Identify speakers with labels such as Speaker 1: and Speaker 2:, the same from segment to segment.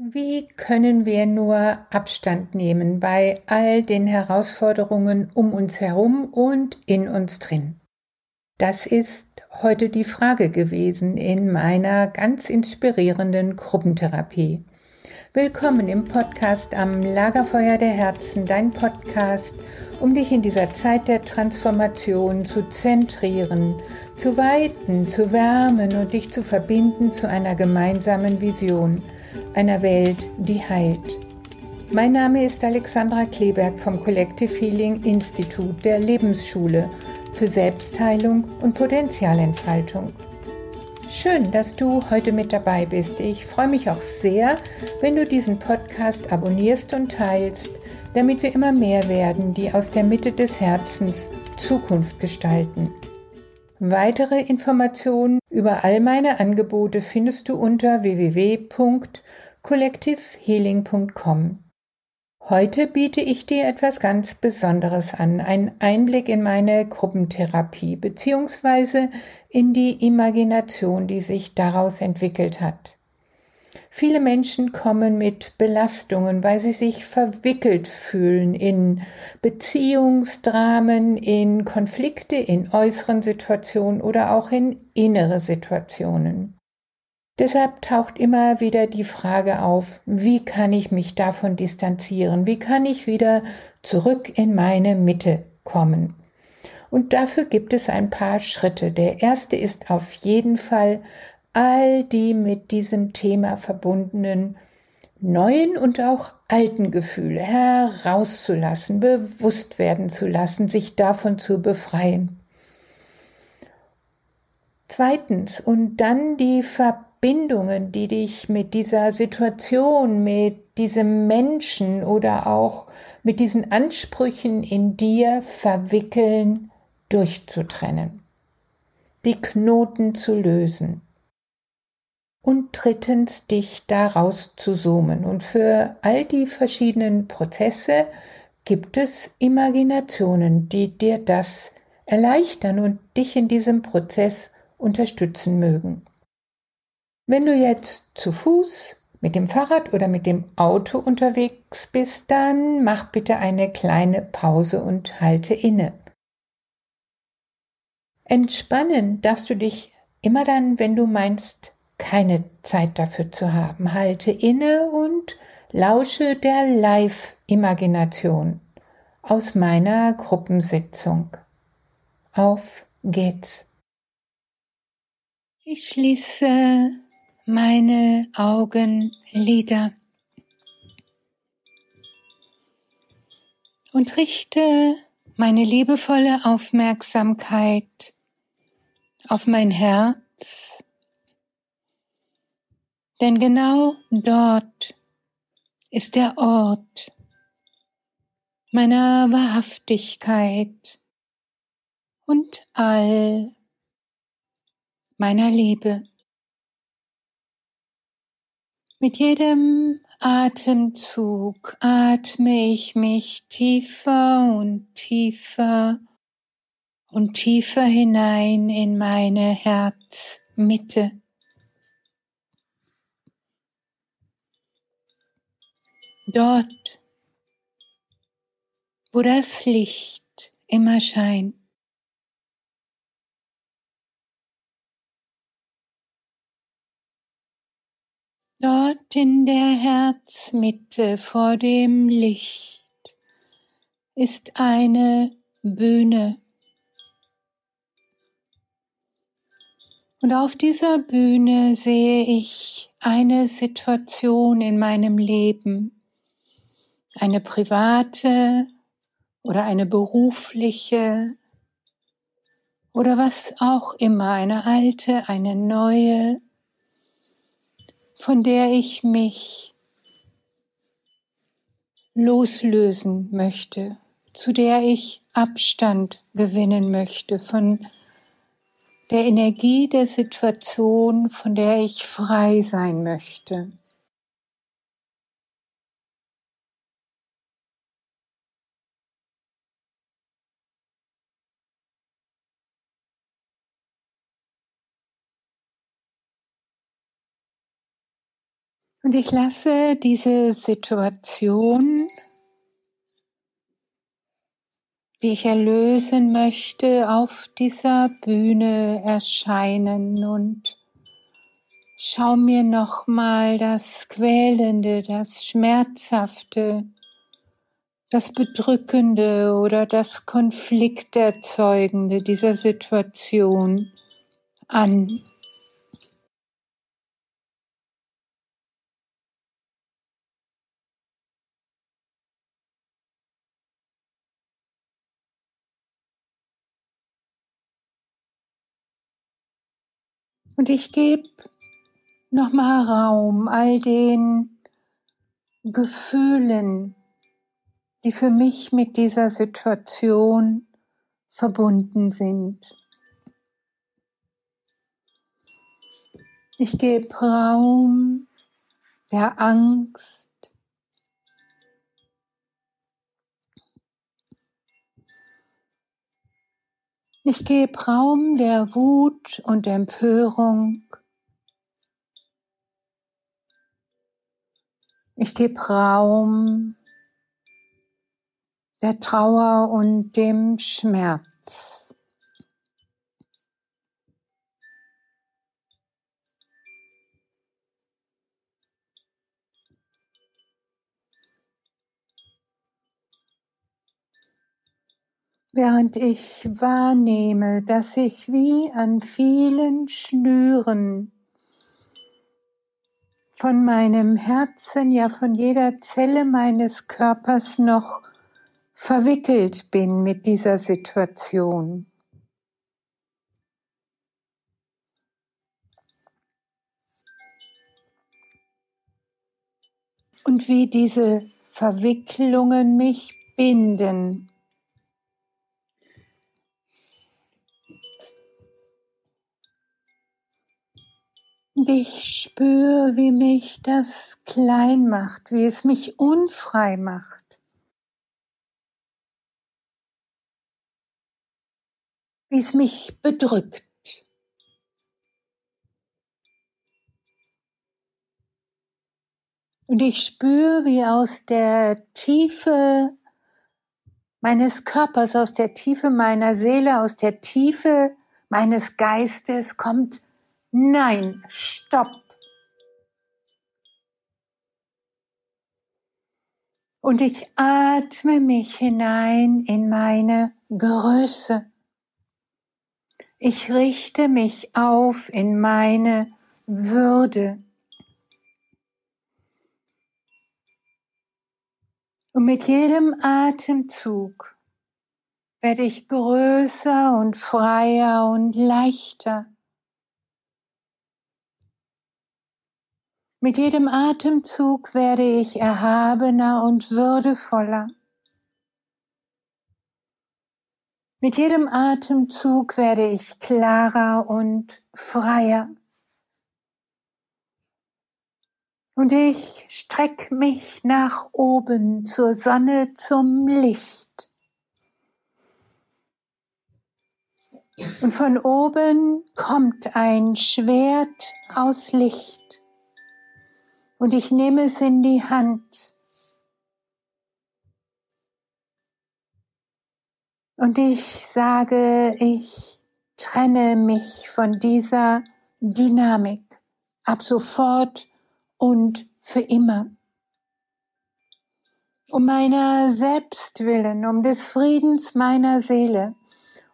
Speaker 1: Wie können wir nur Abstand nehmen bei all den Herausforderungen um uns herum und in uns drin? Das ist heute die Frage gewesen in meiner ganz inspirierenden Gruppentherapie. Willkommen im Podcast am Lagerfeuer der Herzen, dein Podcast, um dich in dieser Zeit der Transformation zu zentrieren, zu weiten, zu wärmen und dich zu verbinden zu einer gemeinsamen Vision – einer Welt, die heilt. Mein Name ist Alexandra Kleberg vom Collective Healing Institut der Lebensschule für Selbstheilung und Potenzialentfaltung. Schön, dass du heute mit dabei bist. Ich freue mich auch sehr, wenn du diesen Podcast abonnierst und teilst, damit wir immer mehr werden, die aus der Mitte des Herzens Zukunft gestalten. Weitere Informationen über all meine Angebote findest du unter www.collectivehealing.com. Heute biete ich dir etwas ganz Besonderes an, einen Einblick in meine Gruppentherapie bzw. in die Imagination, die sich daraus entwickelt hat. Viele Menschen kommen mit Belastungen, weil sie sich verwickelt fühlen in Beziehungsdramen, in Konflikte, in äußeren Situationen oder auch in innere Situationen. Deshalb taucht immer wieder die Frage auf, wie kann ich mich davon distanzieren? Wie kann ich wieder zurück in meine Mitte kommen? Und dafür gibt es ein paar Schritte. Der erste ist auf jeden Fall all die mit diesem Thema verbundenen neuen und auch alten Gefühle herauszulassen, bewusst werden zu lassen, sich davon zu befreien. Zweitens, und dann die Verbindungen, die dich mit dieser Situation, mit diesem Menschen oder auch mit diesen Ansprüchen in dir verwickeln, durchzutrennen. Die Knoten zu lösen und drittens dich daraus zu zoomen. Und für all die verschiedenen Prozesse gibt es Imaginationen, die dir das erleichtern und dich in diesem Prozess unterstützen mögen. Wenn du jetzt zu Fuß, mit dem Fahrrad oder mit dem Auto unterwegs bist, dann mach bitte eine kleine Pause und halte inne. Entspannen darfst du dich immer dann, wenn du meinst, keine Zeit dafür zu haben. Halte inne und lausche der Live-Imagination aus meiner Gruppensitzung. Auf geht's. Ich schließe meine Augenlider und richte meine liebevolle Aufmerksamkeit auf mein Herz denn genau dort ist der Ort meiner Wahrhaftigkeit und all meiner Liebe. Mit jedem Atemzug atme ich mich tiefer und tiefer und tiefer hinein in meine Herzmitte. Dort, wo das Licht immer scheint. Dort in der Herzmitte vor dem Licht ist eine Bühne. Und auf dieser Bühne sehe ich eine Situation in meinem Leben, eine private oder eine berufliche oder was auch immer, eine alte, eine neue, von der ich mich loslösen möchte, zu der ich Abstand gewinnen möchte, von der Energie der Situation, von der ich frei sein möchte. Und ich lasse diese Situation, die ich erlösen möchte, auf dieser Bühne erscheinen und schau mir nochmal das Quälende, das Schmerzhafte, das Bedrückende oder das Konflikterzeugende dieser Situation an. Und ich gebe nochmal Raum all den Gefühlen, die für mich mit dieser Situation verbunden sind. Ich gebe Raum der Angst, Ich gebe Raum der Wut und Empörung. Ich gebe Raum der Trauer und dem Schmerz. Während ich wahrnehme, dass ich wie an vielen Schnüren von meinem Herzen, ja von jeder Zelle meines Körpers noch verwickelt bin mit dieser Situation. Und wie diese Verwicklungen mich binden ich spüre, wie mich das klein macht, wie es mich unfrei macht. Wie es mich bedrückt. Und ich spüre, wie aus der Tiefe meines Körpers, aus der Tiefe meiner Seele, aus der Tiefe meines Geistes kommt Nein, stopp. Und ich atme mich hinein in meine Größe. Ich richte mich auf in meine Würde. Und mit jedem Atemzug werde ich größer und freier und leichter. Mit jedem Atemzug werde ich erhabener und würdevoller. Mit jedem Atemzug werde ich klarer und freier. Und ich streck mich nach oben zur Sonne, zum Licht. Und von oben kommt ein Schwert aus Licht und ich nehme es in die Hand. Und ich sage, ich trenne mich von dieser Dynamik ab sofort und für immer. Um meiner selbst willen, um des Friedens meiner Seele,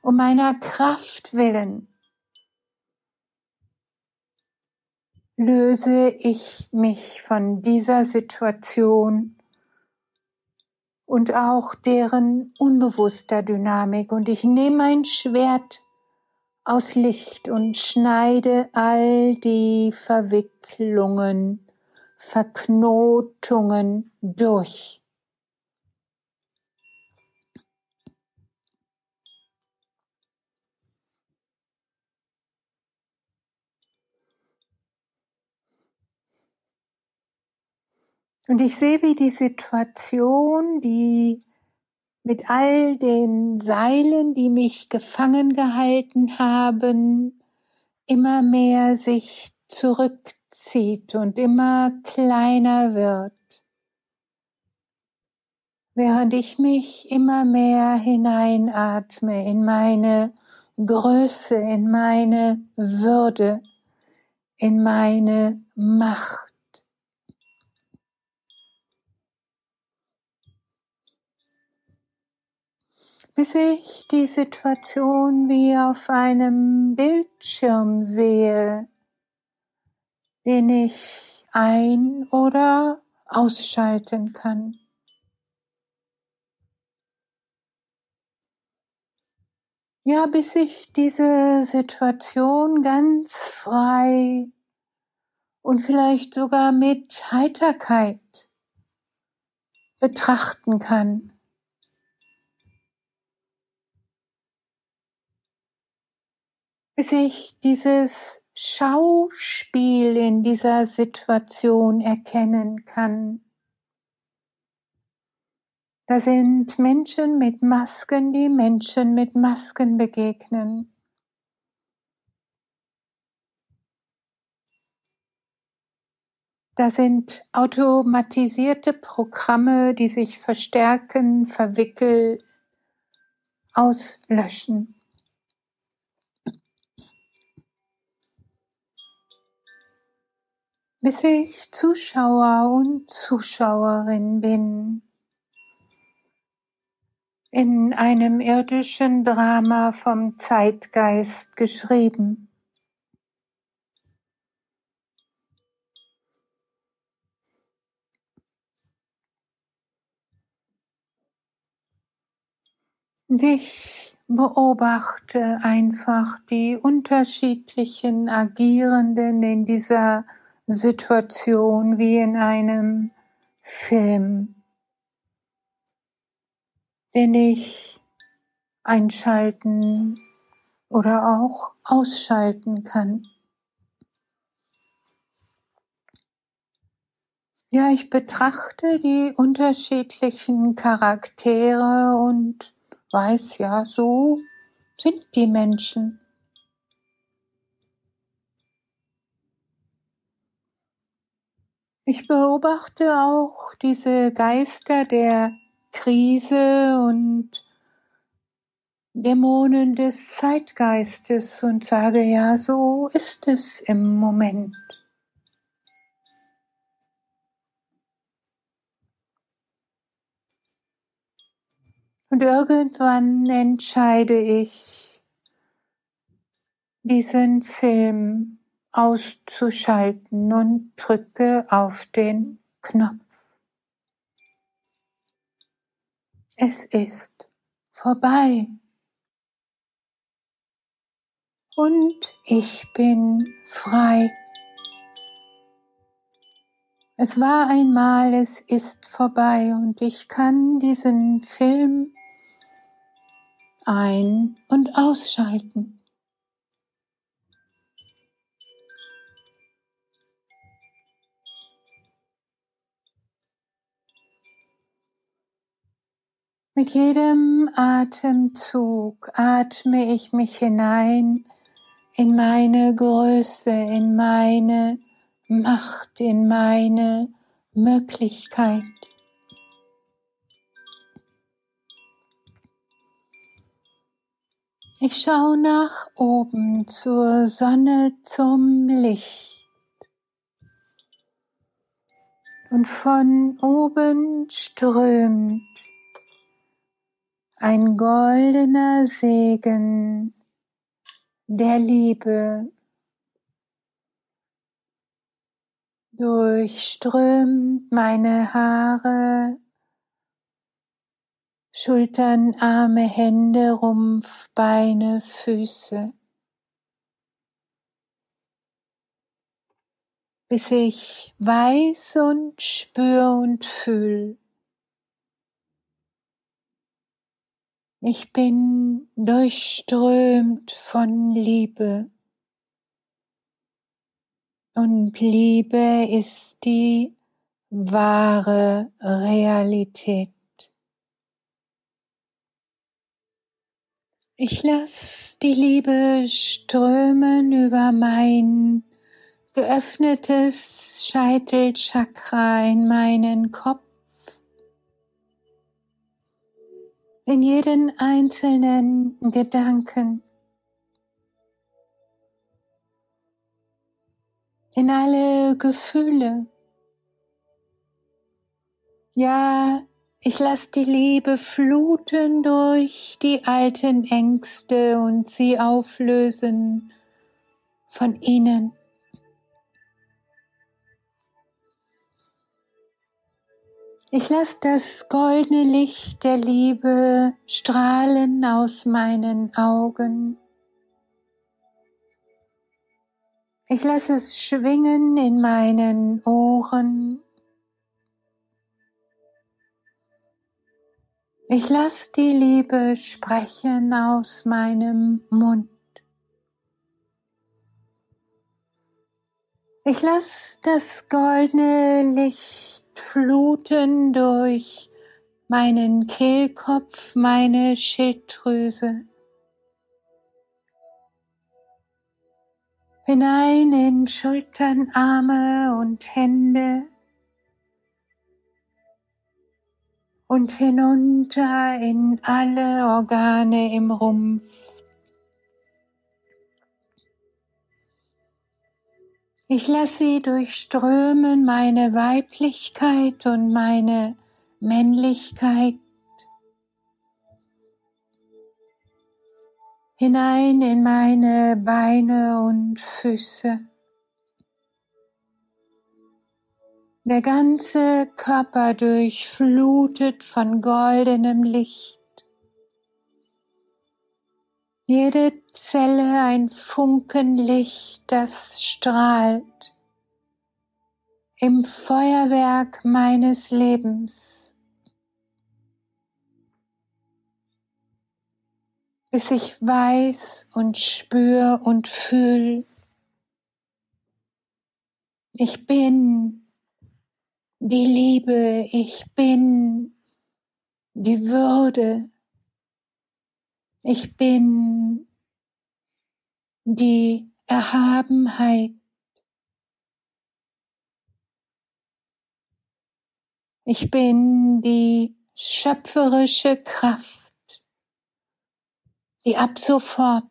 Speaker 1: um meiner Kraft willen, löse ich mich von dieser Situation und auch deren unbewusster Dynamik und ich nehme mein Schwert aus Licht und schneide all die Verwicklungen, Verknotungen durch. Und ich sehe, wie die Situation, die mit all den Seilen, die mich gefangen gehalten haben, immer mehr sich zurückzieht und immer kleiner wird, während ich mich immer mehr hineinatme in meine Größe, in meine Würde, in meine Macht. Bis ich die Situation wie auf einem Bildschirm sehe, den ich ein- oder ausschalten kann. Ja, bis ich diese Situation ganz frei und vielleicht sogar mit Heiterkeit betrachten kann. Bis ich dieses Schauspiel in dieser Situation erkennen kann. Da sind Menschen mit Masken, die Menschen mit Masken begegnen. Da sind automatisierte Programme, die sich verstärken, verwickeln, auslöschen. Bis ich Zuschauer und Zuschauerin bin in einem irdischen Drama vom Zeitgeist geschrieben. Und ich beobachte einfach die unterschiedlichen Agierenden in dieser Situation wie in einem Film den ich einschalten oder auch ausschalten kann. Ja, ich betrachte die unterschiedlichen Charaktere und weiß ja, so sind die Menschen. Ich beobachte auch diese Geister der Krise und Dämonen des Zeitgeistes und sage, ja, so ist es im Moment. Und irgendwann entscheide ich, diesen Film auszuschalten und drücke auf den Knopf. Es ist vorbei. Und ich bin frei. Es war einmal, es ist vorbei und ich kann diesen Film ein- und ausschalten. Mit jedem Atemzug atme ich mich hinein in meine Größe, in meine Macht, in meine Möglichkeit. Ich schaue nach oben zur Sonne, zum Licht. Und von oben strömt ein goldener Segen der Liebe durchströmt meine Haare, Schultern, Arme, Hände, Rumpf, Beine, Füße, bis ich weiß und spür und fühl, Ich bin durchströmt von Liebe. Und Liebe ist die wahre Realität. Ich lasse die Liebe strömen über mein geöffnetes Scheitelchakra in meinen Kopf, in jeden einzelnen Gedanken, in alle Gefühle. Ja, ich lasse die Liebe fluten durch die alten Ängste und sie auflösen von ihnen. Ich lasse das goldene Licht der Liebe strahlen aus meinen Augen. Ich lasse es schwingen in meinen Ohren. Ich lasse die Liebe sprechen aus meinem Mund. Ich lasse das goldene Licht fluten durch meinen Kehlkopf, meine Schilddrüse. Hinein in Schultern, Arme und Hände und hinunter in alle Organe im Rumpf. Ich lasse sie durchströmen meine Weiblichkeit und meine Männlichkeit hinein in meine Beine und Füße. Der ganze Körper durchflutet von goldenem Licht. Jede Zelle ein Funkenlicht, das strahlt im Feuerwerk meines Lebens, bis ich weiß und spür und fühl, ich bin die Liebe, ich bin die Würde, ich bin die Erhabenheit. Ich bin die schöpferische Kraft, die ab sofort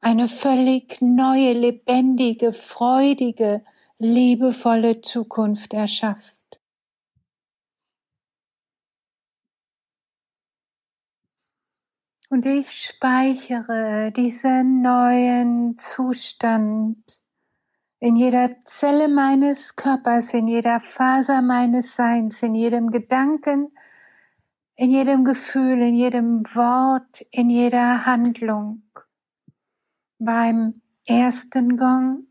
Speaker 1: eine völlig neue, lebendige, freudige, liebevolle Zukunft erschafft. Und ich speichere diesen neuen Zustand in jeder Zelle meines Körpers, in jeder Faser meines Seins, in jedem Gedanken, in jedem Gefühl, in jedem Wort, in jeder Handlung. Beim ersten Gong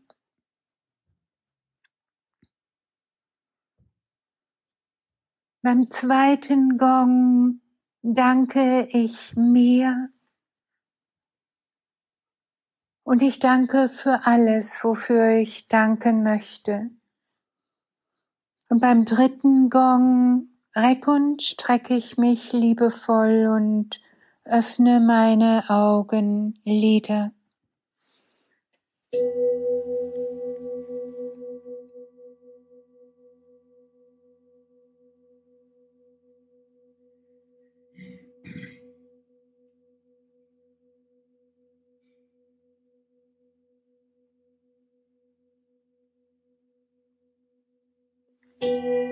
Speaker 1: Beim zweiten Gong danke ich mir und ich danke für alles, wofür ich danken möchte. Und beim dritten Gong reck und strecke ich mich liebevoll und öffne meine Augenlider. Ich